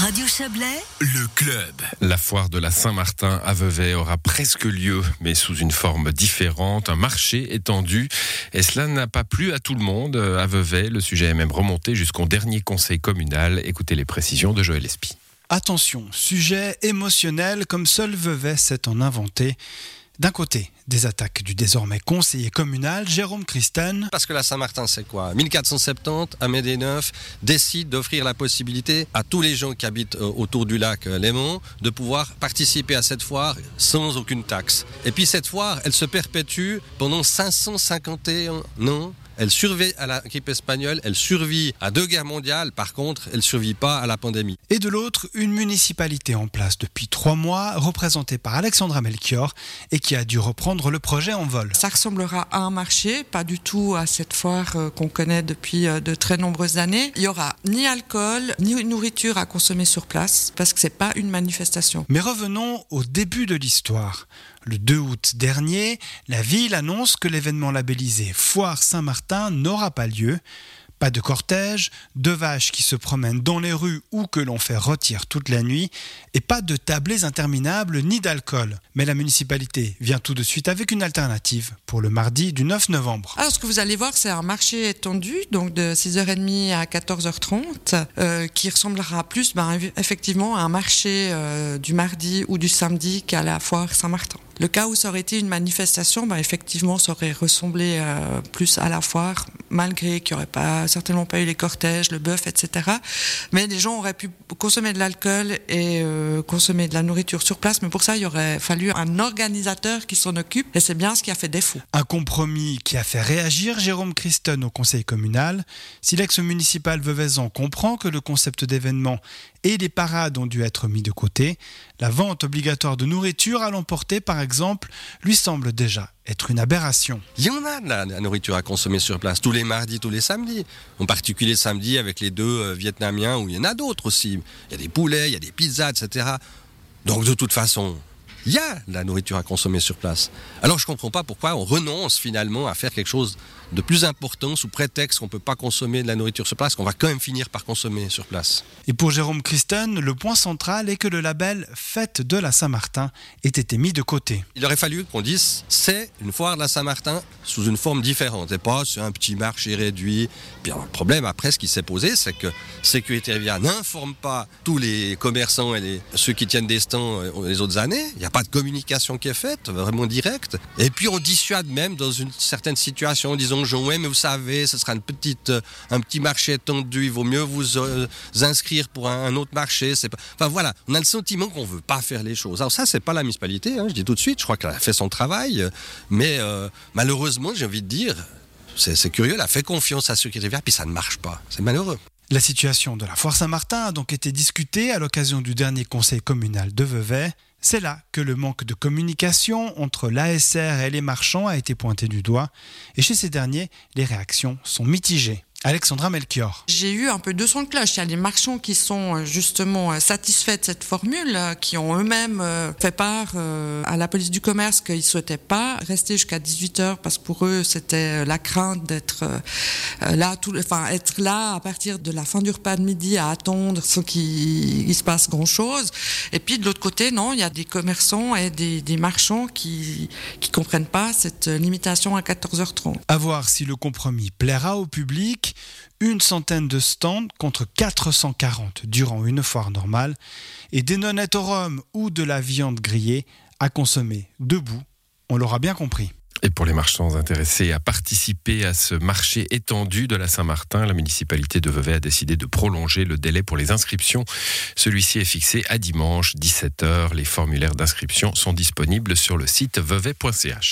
Radio Chablais, Le club. La foire de la Saint-Martin à Vevey aura presque lieu, mais sous une forme différente, un marché étendu. Et cela n'a pas plu à tout le monde à Vevey. Le sujet est même remonté jusqu'au dernier conseil communal. Écoutez les précisions de Joël Espy. Attention, sujet émotionnel comme seul Vevey sait en inventer. D'un côté, des attaques du désormais conseiller communal Jérôme Christen. Parce que la Saint-Martin, c'est quoi? 1470, Amédée Neuf décide d'offrir la possibilité à tous les gens qui habitent euh, autour du lac euh, Léman de pouvoir participer à cette foire sans aucune taxe. Et puis cette foire, elle se perpétue pendant 551 ans elle survit à l'équipe espagnole, elle survit à deux guerres mondiales, par contre, elle ne survit pas à la pandémie. Et de l'autre, une municipalité en place depuis trois mois, représentée par Alexandra Melchior, et qui a dû reprendre le projet en vol. Ça ressemblera à un marché, pas du tout à cette foire euh, qu'on connaît depuis euh, de très nombreuses années. Il y aura ni alcool, ni nourriture à consommer sur place, parce que c'est pas une manifestation. Mais revenons au début de l'histoire. Le 2 août dernier, la ville annonce que l'événement labellisé Foire Saint-Martin n'aura pas lieu. Pas de cortège, de vaches qui se promènent dans les rues ou que l'on fait rôtir toute la nuit, et pas de tablés interminables ni d'alcool. Mais la municipalité vient tout de suite avec une alternative pour le mardi du 9 novembre. Alors ce que vous allez voir, c'est un marché étendu, donc de 6h30 à 14h30, euh, qui ressemblera plus ben, effectivement à un marché euh, du mardi ou du samedi qu'à la foire Saint-Martin. Le cas où ça aurait été une manifestation, ben, effectivement, ça aurait ressemblé euh, plus à la foire, malgré qu'il n'y aurait pas, certainement pas eu les cortèges, le bœuf, etc. Mais les gens auraient pu consommer de l'alcool et euh, consommer de la nourriture sur place. Mais pour ça, il aurait fallu un organisateur qui s'en occupe. Et c'est bien ce qui a fait défaut. Un compromis qui a fait réagir Jérôme Christon au conseil communal. Si l'ex-municipal Veuvezan comprend que le concept d'événement et les parades ont dû être mis de côté, la vente obligatoire de nourriture à l'emporter, par exemple, lui semble déjà être une aberration. Il y en a de la, nourriture à consommer sur place, tous les mardis, tous les samedis. En particulier samedi avec les deux euh, Vietnamiens, où il y en a d'autres aussi. Il y a des poulets, il y a des pizzas, etc. Donc de toute façon, il y a de la nourriture à consommer sur place. Alors je ne comprends pas pourquoi on renonce finalement à faire quelque chose de plus important sous prétexte qu'on ne peut pas consommer de la nourriture sur place, qu'on va quand même finir par consommer sur place. Et pour Jérôme Christen, le point central est que le label Fête de la Saint-Martin ait été mis de côté. Il aurait fallu qu'on dise c'est une foire de la Saint-Martin sous une forme différente et pas c'est un petit marché réduit. Puis le problème après, ce qui s'est posé, c'est que Sécurité Rivière n'informe pas tous les commerçants et les, ceux qui tiennent des stands euh, les autres années. Il n'y a pas de communication qui est faite, vraiment directe. Et puis on dissuade même dans une certaine situation, disons ouais, mais vous savez, ce sera une petite, euh, un petit marché étendu, il vaut mieux vous euh, inscrire pour un, autre marché. Enfin voilà, on a le sentiment qu'on veut pas faire les choses. Alors ça, c'est pas la municipalité, hein, je dis tout de suite, je crois qu'elle a fait son travail, mais euh, malheureusement, j'ai envie de dire, c'est curieux, elle a fait confiance à ceux qui Rivière, puis ça ne marche pas. C'est malheureux. La situation de la Foire Saint-Martin a donc été discutée à l'occasion du dernier conseil communal de Vevey. C'est là que le manque de communication entre l'ASR et les marchands a été pointé du doigt, et chez ces derniers, les réactions sont mitigées. Alexandra Melchior. J'ai eu un peu de son de cloche. Il y a les marchands qui sont euh, justement euh, satisfaits de cette formule, euh, qui ont eux-mêmes fait part à la police du commerce qu'ils souhaitaient pas rester jusqu'à 18 heures parce que pour eux c'était la crainte d'être là, tout, enfin être là à partir de la fin du repas de midi à attendre sans qu'il se passe grand chose. Et puis de l'autre côté, non, il y a des commerçants et des, des marchands qui qui comprennent pas cette limitation à 14h30. À voir si le compromis plaira au public une centaine de stands contre 440 durant une foire normale, et des nonnettes au rhum ou de la viande grillée à consommer debout, on l'aura bien compris. Et pour les marchands intéressés à participer à ce marché étendu de la Saint-Martin, la municipalité de Vevey a décidé de prolonger le délai pour les inscriptions. Celui-ci est fixé à dimanche 17h. Les formulaires d'inscription sont disponibles sur le site vevey.ch.